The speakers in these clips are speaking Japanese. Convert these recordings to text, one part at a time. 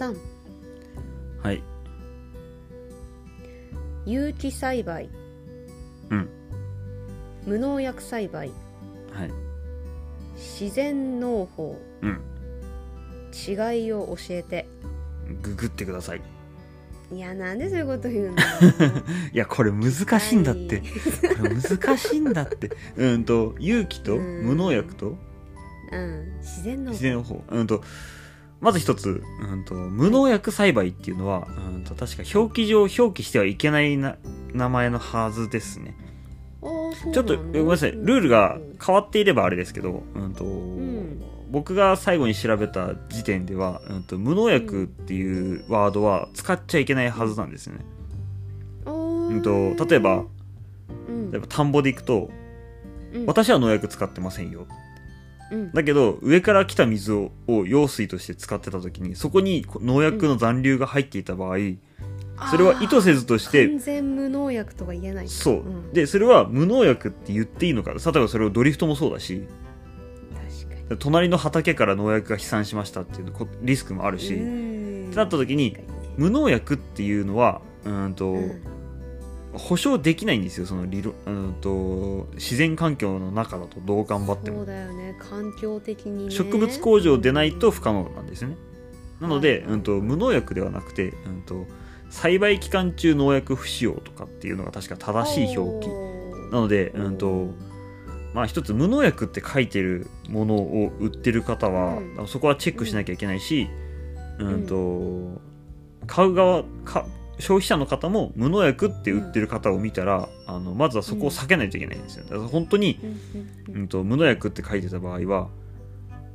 さん。はい。有機栽培。うん。無農薬栽培。はい。自然農法。うん。違いを教えて。ググってください。いやなんでそういうこと言うの いやこれ難しいんだって。これ難しいんだって。うんと有機とうん。無農薬とうん。自然農法。自然法。うんとまず一つ、うん、と無農薬栽培っていうのは、うん、と確か表記上表記してはいけないな名前のはずですね。ちょっとごめんなさい。ルールが変わっていればあれですけど、うんとん。僕が最後に調べた時点では、うん、と無農薬っていうワードは使っちゃいけないはずなんですよね、うん、と例えばうん。例えば田んぼで行くとうん。私は農薬使ってませんようん。だけど上から来た水をを用水として使ってた時にそこに農薬の残留が入っていた場合、それは意図せずとして完全無農薬とは言えない。そう、ん。でそれは無農薬って言っていいのか例えばそれをドリフトもそうだし確かに。隣の畑から農薬が飛散しましたっていうこリスクもあるし、うん。ってなった時に無農薬っていうのはうんと、にね保証できないんですよその理論うんと自然環境の中だとどう頑張っても。そうだよね環境的にね。植物工場でないと不可能なんですよね。なので、はいうん、と無農薬ではなくて、うん、と栽培期間中農薬不使用とかっていうのが確か正しい表記。なので、うんとまあ、一つ無農薬って書いてるものを売ってる方は、うん。そこはチェックしなきゃいけないし、うんと買う側か消費者の方も無農薬って売ってる方を見たら、あのまずはそこを避けないといけないんですよ。だから本当に、うんうんうん、と無農薬って書いてた場合は、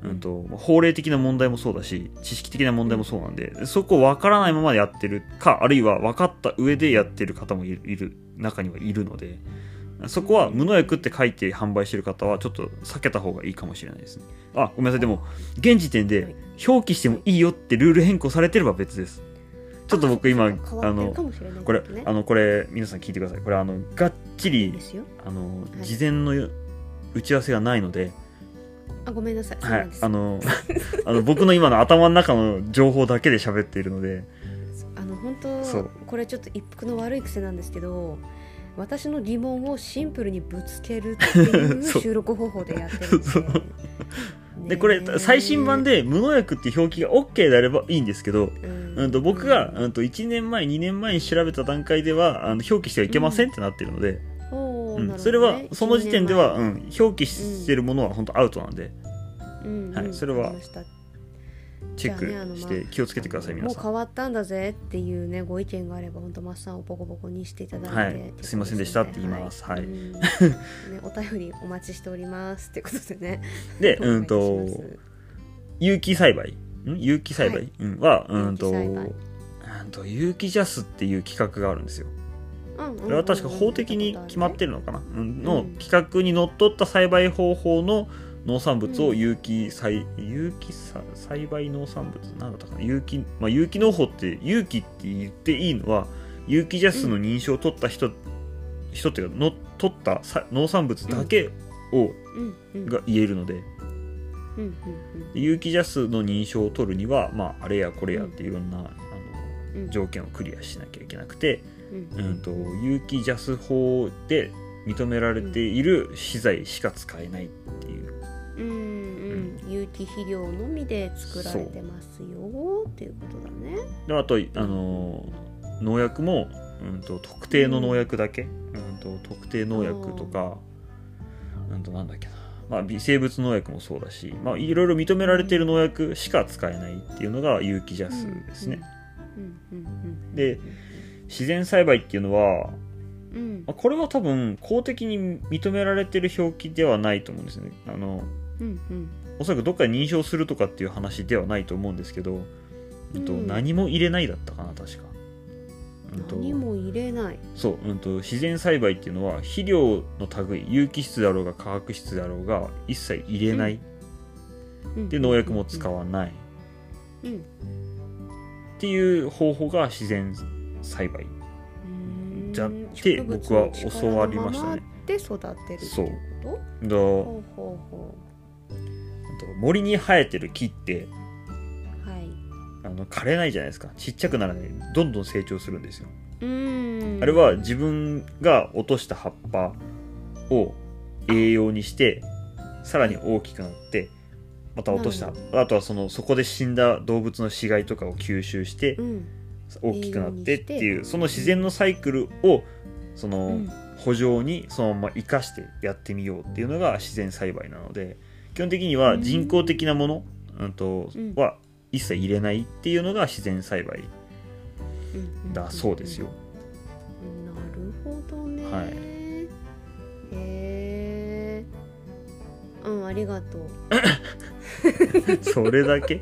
うん、と法令的な問題もそうだし知識的な問題もそうなんでそこを分からないままやってるかあるいは分かった上でやってる方もいるいる中にはいるのでそこは無農薬って書いて販売してる方はちょっと避けた方がいいかもしれないですね。あごめんなさい。でも現時点で表記してもいいよってルール変更されてれば別ですちょっと僕今あそうか変わってるのこれあのこれ皆さん聞いてください。これあのがっちりあのい。事前の打ち合わせがないので、あごめんなさい。はないあのあの僕の今の頭の中の情報だけで喋っているので。あの本当これちょっと一服の悪い癖なんですけど私の疑問をシンプルにぶつけるっていう 収録方法でやってるんで でこれ最新版、で無農薬って表記が OK であればいいんですけど、ねうん、と僕が、うん、と1年前2年前に調べた段階ではあの表記してはいけませんってなってるので、うん。ね。それはその時点では、う一ん、表記してるものは本当アウトなんで、うん。うんはいそれはチェックして気をつけてください、も皆さん。う変わったんだぜっていうねご意見があれば本当マッサンをボコボコにしていただいて、はい。すいませんでしたって言います。はい。うん。ね、お便りお待ちしておりますってことでね。で、うんと有機栽培？ん？有機栽培、はい。うんは、うんと有機栽培。うんと有機ジャスっていう企画があるんですよ。うんうんうん。これは確か法的に決まってるのかな、うん。のうん。企画にのっとった栽培方法の農産物を有機栽有機さ栽培農産物なんだったかな？有機、まあ、有機農法って有機って言っていいのは有機ジャスの認証を取った人、人っていうかの取ったさ農産物だけを、うん。うん。が言えるので。うん。うん。有機ジャスの認証を取るには、まあ、あれやこれやっていろんな、あのうん。条件をクリアしなきゃいけなくて、うん。うん、と有機ジャス法で認められている資材しか使えない有機肥料のみで作られてますよ。っていうことだね。であと、あの農薬も、うん、と特定の農薬だけ、うん、と特定農薬とか、うん、となんだっけな、まあ、微生物農薬もそうだし、まあ、いろいろ認められている農薬しか使えないっていうのが有機ジャスですね、うんうんうんで自然栽培っていうのはうん。まあこれは多分公的に認められてる表記ではないと思うんですね。あのうんうんおそらくどっかに認証するとかっていう話ではないと思うんですけど、うんとうん。何も入れないだったかな確か、うんと何も入れない。そう、うん、と自然栽培っていうのは肥料の類有機質だろうが化学質だろうが一切入れない、で農薬も使わない、うん。うん。っていう方法が自然栽培。うん。じゃって僕は教わりましたね。で育てるっていう。こだと森に生えてる木ってうはい。あのの枯れないじゃないですか。ちっちゃくならない。どんどん成長するんですよ、うん。あれは自分が落とした葉っぱを栄養にしてさらに大きくなってまた落とした。なあとはそのそこで死んだ動物の死骸とかを吸収してうん。大きくなってっていうその自然のサイクルをその、うん。補助にそのまま生かしてやってみようっていうのが自然栽培なので基本的には人工的なもの、うんとうんは一切入れないっていうのが自然栽培うんだそうですよ。なるほどね。はいへえ。うん、ありがとう。それだけ？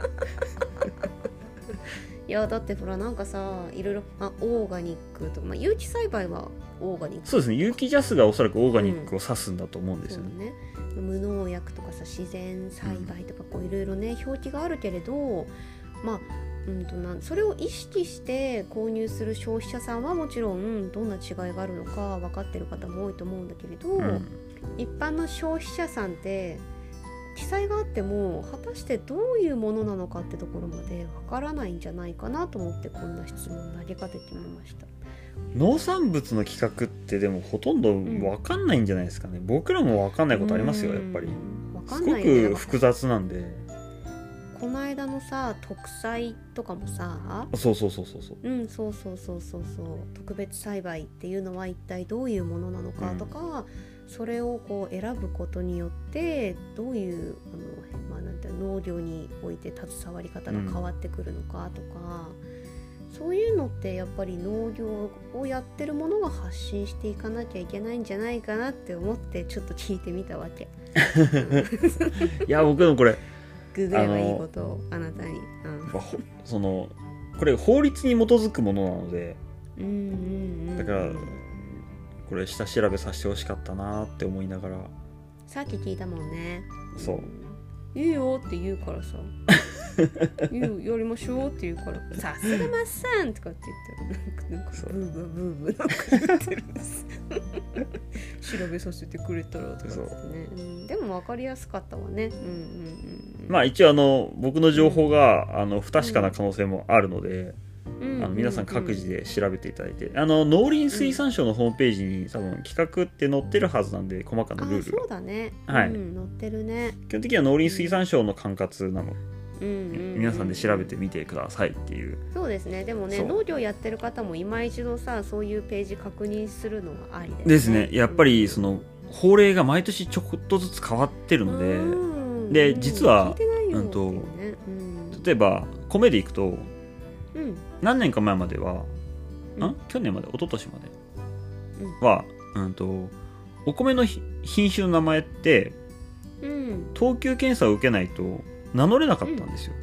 いや、だってほら、なんかさ、いろいろ、あ、オーガニックとか、まあ、有機栽培はオーガニック。そうですね有機ジャスがおそらくオーガニックを指すんだと思うんですよね。そうね。無農薬とかさ、自然栽培とか、こういろいろね、表記があるけれど。まあ。うんとなんそれを意識して購入する消費者さんはもちろんどんな違いがあるのか分かってる方も多いと思うんだけれど、うん一般の消費者さんって記載があっても果たしてどういうものなのかってところまでわからないんじゃないかなと思ってこんな質問を投げかけてみました。農産物の規格ってでもほとんど分かんないんじゃないですかね、僕らも分かんないことありますよやっぱり。すごく複雑なんで。この間のさ特栽とかもさ。そうそうそうそうそう。うんそうそうそうそうそう。特別栽培っていうのは一体どういうものなのかとか、それをこう選ぶことによってどういうあの、まあ、なんて農業において携わり方が変わってくるのかとか、そういうのってやっぱり農業をやってるものが発信していかなきゃいけないんじゃないかなって思ってちょっと聞いてみたわけ。いや僕でもこれググればいいことをあなたに。うんそのこれ法律に基づくものなのでうんうんうんだからこれ下調べさせてほしかったなって思いながら。さっき聞いたもんね。そう。いいよって言うからさ。いいよやりましょうって言うから。さすがマッサンとかって言ったらなんかブーブーブーブーなんか言ってるんです。調べさせてくれたらとかってね、う。ん、でも分かりやすかったわね。うんうんうんうん。まあ一応あの僕の情報があの不確かな可能性もあるので、うんうんあの皆さん各自で調べていただいて、あの農林水産省のホームページに多分企画って載ってるはずなんで細かなルールが。うだね、はい。うん、載ってるね、基本的には農林水産省の管轄なの。うん。うんうん皆さんで調べてみてくださいっていう。そうですね。でもね農業やってる方も今一度さそういうページ確認するのがありですね。やっぱりその法令が毎年ちょこっとずつ変わってるので、うん。でうん実はうんとうん例えば米でいくとうん。何年か前までは、うん。ん去年まで？一昨年まで？うん。は、うん、とお米のひ品種の名前ってうん。等級検査を受けないと名乗れなかったんですよ、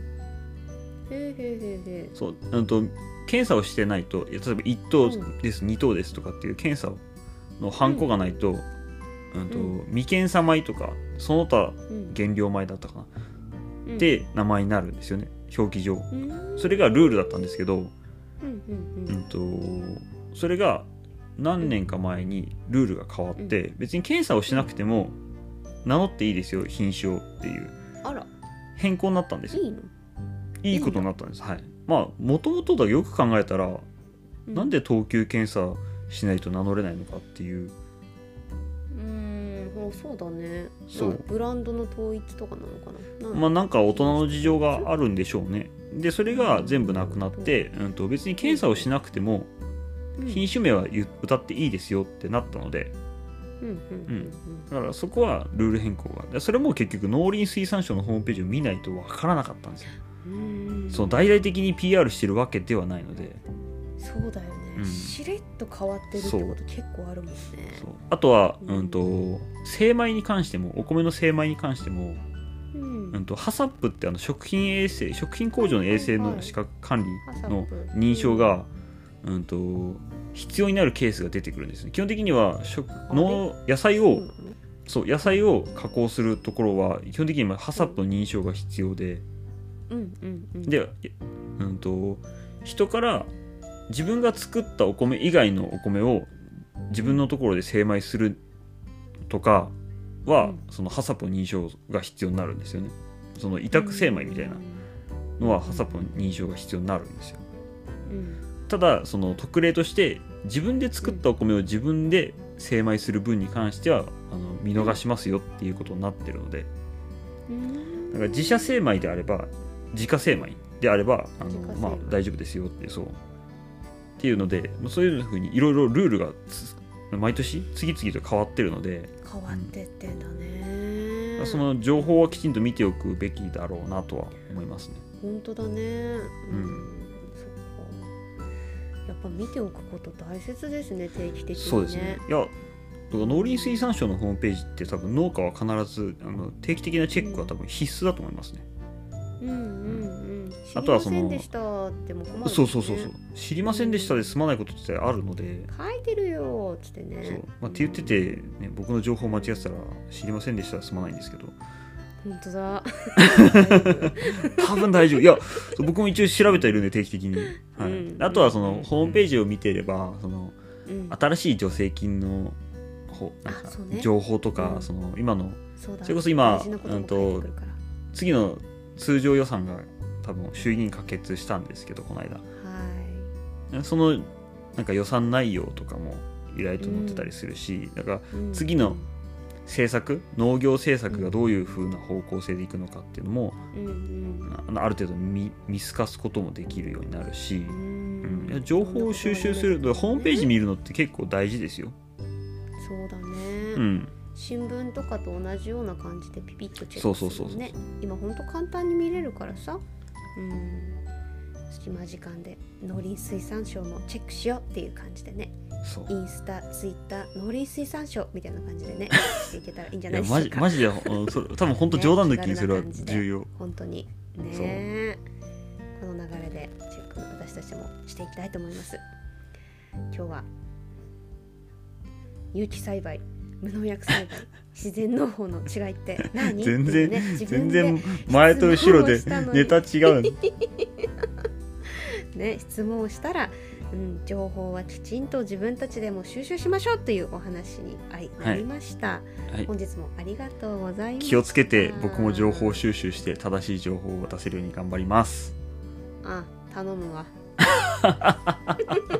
へーへーへーへー。そう、うん、と検査をしてないと例えば1等うん。です、2等ですとかっていう検査のハンコがないと,、うん。とう未検査米とかその他うん。原料米だったかな、うん。で名前になるんですよね表記上。うん。それがルールだったんですけど、うんうんうん。とそれが何年か前にルールが変わって、別に検査をしなくても名乗っていいですよ品種をっていう。変更になったんですよ。いいの？いいことになったんです。はい。まあもともとだよく考えたら、なんで等級検査しないと名乗れないのかっていうそうだね。そう。なブランドの統一とかなのかな。なまあなんか大人の事情があるんでしょうね。でそれが全部なくなって、うん、と別に検査をしなくてもうん。品種名は歌っていいですよってなったので。うんうんうんだからそこはルール変更が。でそれも結局農林水産省のホームページを見ないとわからなかったんですよ。その大々的に PR してるわけではないので。そうだよね、うん。しれっと変わってるってこと結構あるもんね。あとは、うん。うん、と精米に関してもお米の精米に関しても、うん。うん、とハサップってあの食品衛生食品工場の衛生の資格管理の認証が、うん、と必要になるケースが出てくるんですね。基本的には食の野菜をそう野菜を加工するところは基本的にはハサップの認証が必要で。うんうんうん。で、うん、と人から自分が作ったお米以外のお米を自分のところで精米するとかは、うん。そのハサップの認証が必要になるんですよね。その委託精米みたいなのはハサポの認証が必要になるんですよ。うん。ただその特例として自分で作ったお米を自分で精米する分に関してはあの見逃しますよっていうことになってるので。うん。だから自社精米であれば自家精米であればあのまあ、大丈夫ですよってそうっていうのでそういうふうにいろいろルールがつ毎年次々と変わってるので変わってってんだね。その情報はきちんと見ておくべきだろうなとは思いますね。本当だね。うん、ん。そっか。やっぱ見ておくこと大切ですね定期的にね。そうですね。いや農林水産省のホームページって多分農家は必ずあの定期的なチェックは多分必須だと思いますね。うんうんうんあとはそのそうそうそうそう。知りませんでしたで済まないことってあるので、書いてるよっつってそう。ねまあ、って言ってて、ね、僕の情報間違ってたら知りませんでしたで済まないんですけど。本当だ。多分大丈夫。いや僕も一応調べてはいるんで定期的に、はい。うん。あとはそのホームページを見てればそのうん。新しい助成金のほなんかあそうね。情報とか、うん。その今のそれこそ今大事なこと次の通常予算が多分衆議院可決したんですけどこの間。はそのなんか予算内容とかも意外と載ってたりするし、だから次の政策農業政策がどういう風な方向性でいくのかっていうのも、うんうん。あある程度見見透かすこともできるようになるし、ううん。情報を収集するホームページ見るのって結構大事ですよ。そうだね、うん、新聞とかと同じような感じでピピッとチェックするそうそうそうそうね今ほんと簡単に見れるからさうん。隙間時間で農林水産省のチェックしようっていう感じでね。インスタツイッター農林水産省みたいな感じでね していけたらいいんじゃないでしょうかマジマジでうんそれ多分本当冗談抜きにそれは重要。本当に。ね。この流れでチェック私たちもしていきたいと思います。今日は有機栽培無農薬栽培自然農法の違いって何？全然、ね、全然前と後ろでネタ違うの。ね、質問をしたら、うん、情報はきちんと自分たちでも収集しましょうというお話にはいなりました、はい。本日もありがとうございます気をつけて僕も情報収集して正しい情報を渡せるように頑張ります。あ頼むわ